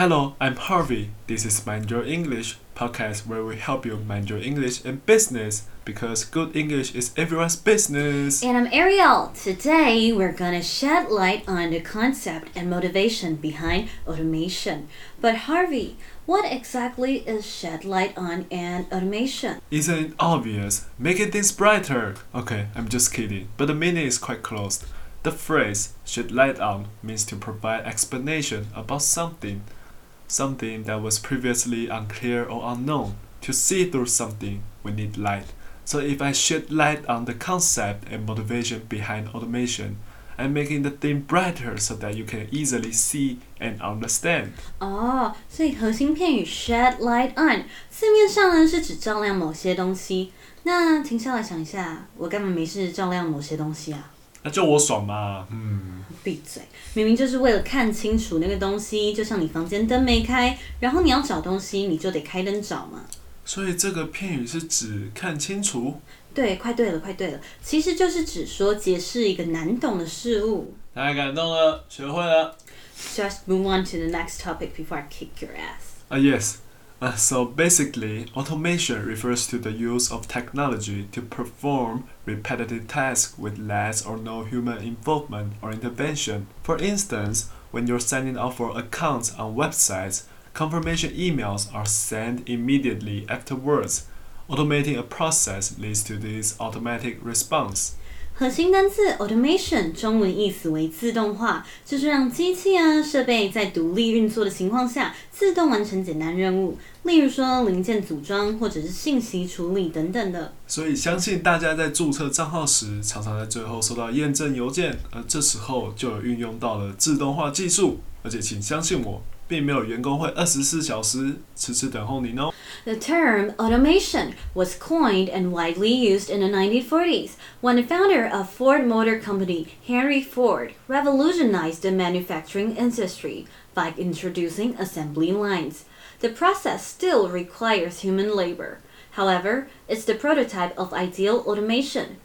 Hello, I'm Harvey. This is Mind Your English podcast where we help you mind your English and business because good English is everyone's business. And I'm Ariel. Today we're gonna shed light on the concept and motivation behind automation. But Harvey, what exactly is shed light on and automation? Isn't it obvious? Making things brighter. Okay, I'm just kidding, but the meaning is quite close. The phrase shed light on means to provide explanation about something something that was previously unclear or unknown. To see through something, we need light. So if I shed light on the concept and motivation behind automation, I'm making the thing brighter so that you can easily see and understand. 哦，所以核心片语 shed light on 字面上呢是指照亮某些东西。那停下来想一下，我干嘛没事照亮某些东西啊？ 那就我爽嘛，嗯。闭嘴！明明就是为了看清楚那个东西，就像你房间灯没开，然后你要找东西，你就得开灯找嘛。所以这个片语是指看清楚。对，快对了，快对了，其实就是指说解释一个难懂的事物。太感动了，学会了。Just move on to the next topic before I kick your ass. Ah yes. Uh, so basically, automation refers to the use of technology to perform repetitive tasks with less or no human involvement or intervention. For instance, when you're signing up for accounts on websites, confirmation emails are sent immediately afterwards. Automating a process leads to this automatic response. 核心单词 automation 中文意思为自动化，就是让机器啊设备在独立运作的情况下，自动完成简单任务，例如说零件组装或者是信息处理等等的。所以相信大家在注册账号时，常常在最后收到验证邮件，而这时候就运用到了自动化技术，而且请相信我。并没有员工会二十四小时迟迟等候您哦。The term automation was coined and widely used in the 1940s when the founder of Ford Motor Company, Henry Ford, revolutionized the manufacturing industry by introducing assembly lines. The process still requires human labor. However, it's the prototype of ideal automation.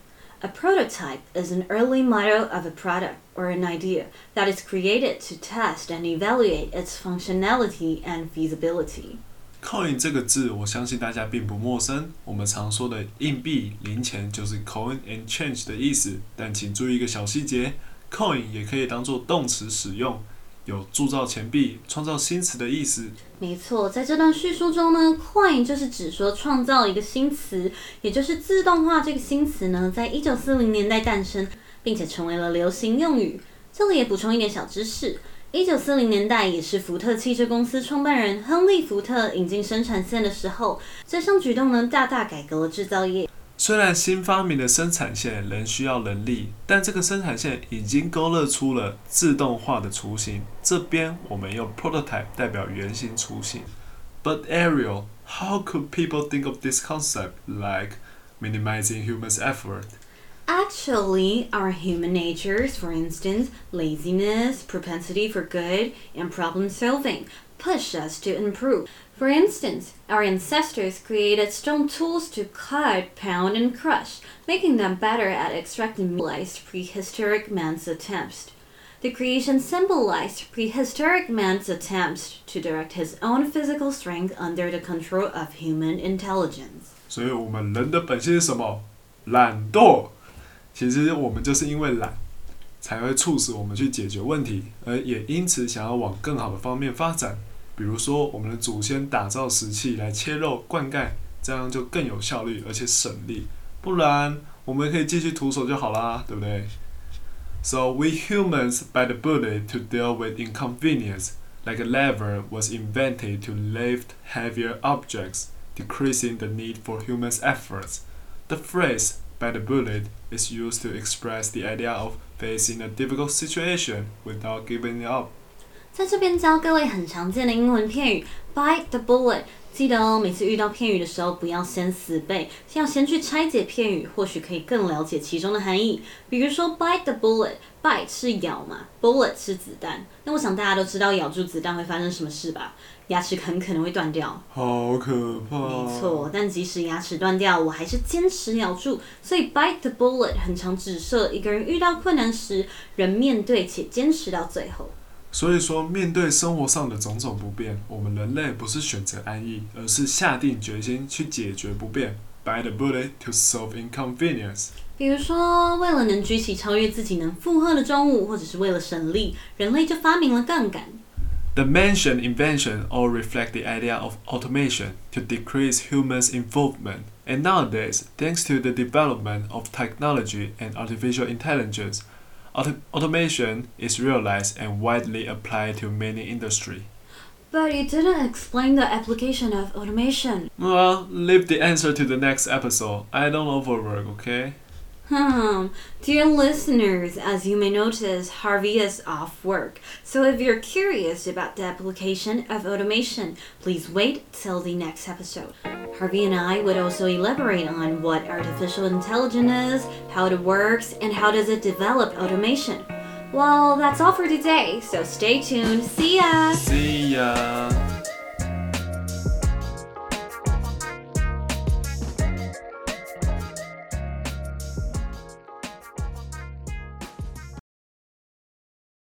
A prototype is an early model of a product or an idea that is created to test and evaluate its functionality and feasibility. Coin 这个字，我相信大家并不陌生。我们常说的硬币、零钱就是 coin and change 的意思。但请注意一个小细节，coin 也可以当做动词使用。 有铸造钱币、创造新词的意思。没错，在这段叙述中呢，coin 就是指说创造一个新词，也就是自动化这个新词呢，在一九四零年代诞生，并且成为了流行用语。这里也补充一点小知识：一九四零年代也是福特汽车公司创办人亨利·福特引进生产线的时候，这项举动呢，大大改革了制造业。虽然新发明的生产线仍需要人力，但这个生产线已经勾勒出了自动化的雏形。这边我们用 prototype 代表原型雏形。But Ariel, how could people think of this concept like minimizing humans' effort? Actually, our human natures, for instance, laziness, propensity for good, and problem solving, push us to improve. For instance, our ancestors created stone tools to cut, pound, and crush, making them better at extracting symbolized prehistoric man's attempts. The creation symbolized prehistoric man's attempts to direct his own physical strength under the control of human intelligence. 所以，我们人的本性是什么？懒惰。 其实，我们就是因为懒，才会促使我们去解决问题，而也因此想要往更好的方面发展。比如说，我们的祖先打造石器来切肉灌溉，这样就更有效率，而且省力。不然，我们可以继续徒手就好啦，对不对？So we humans by the bullet to deal with inconvenience, like a lever was invented to lift heavier objects, decreasing the need for humans' efforts. The phrase "bite the bullet" is used to express the idea of facing a difficult situation without giving up. 在这边教各位很常见的英文片语，bite the bullet。 记得哦，每次遇到片语的时候，不要先死背，要先去拆解片语，或许可以更了解其中的含义。比如说，bite the bullet，bite 是咬嘛，bullet 是子弹。那我想大家都知道，咬住子弹会发生什么事吧？牙齿很可能会断掉。好可怕。没错，但即使牙齿断掉，我还是坚持咬住。所以，bite the bullet 很常指涉一个人遇到困难时，仍面对且坚持到最后。所以说，面对生活上的种种不便，我们人类不是选择安逸，而是下定决心去解决不便。Bite the bullet to solve inconvenience。比如说，为了能举起超越自己能负荷的重物，或者是为了省力，人类就发明了杠杆。 The mentioned invention all reflect the idea of automation to decrease humans' involvement. And nowadays, thanks to the development of technology and artificial intelligence, auto- automation is realized and widely applied to many industries. But you didn't explain the application of automation. Well, leave the answer to the next episode. I don't overwork, okay? Hmm. Dear listeners, as you may notice, Harvey is off work. So if you're curious about the application of automation, please wait till the next episode. Harvey and I would also elaborate on what artificial intelligence is, how it works, and how does it develop automation. Well, that's all for today, so stay tuned. See ya! See ya!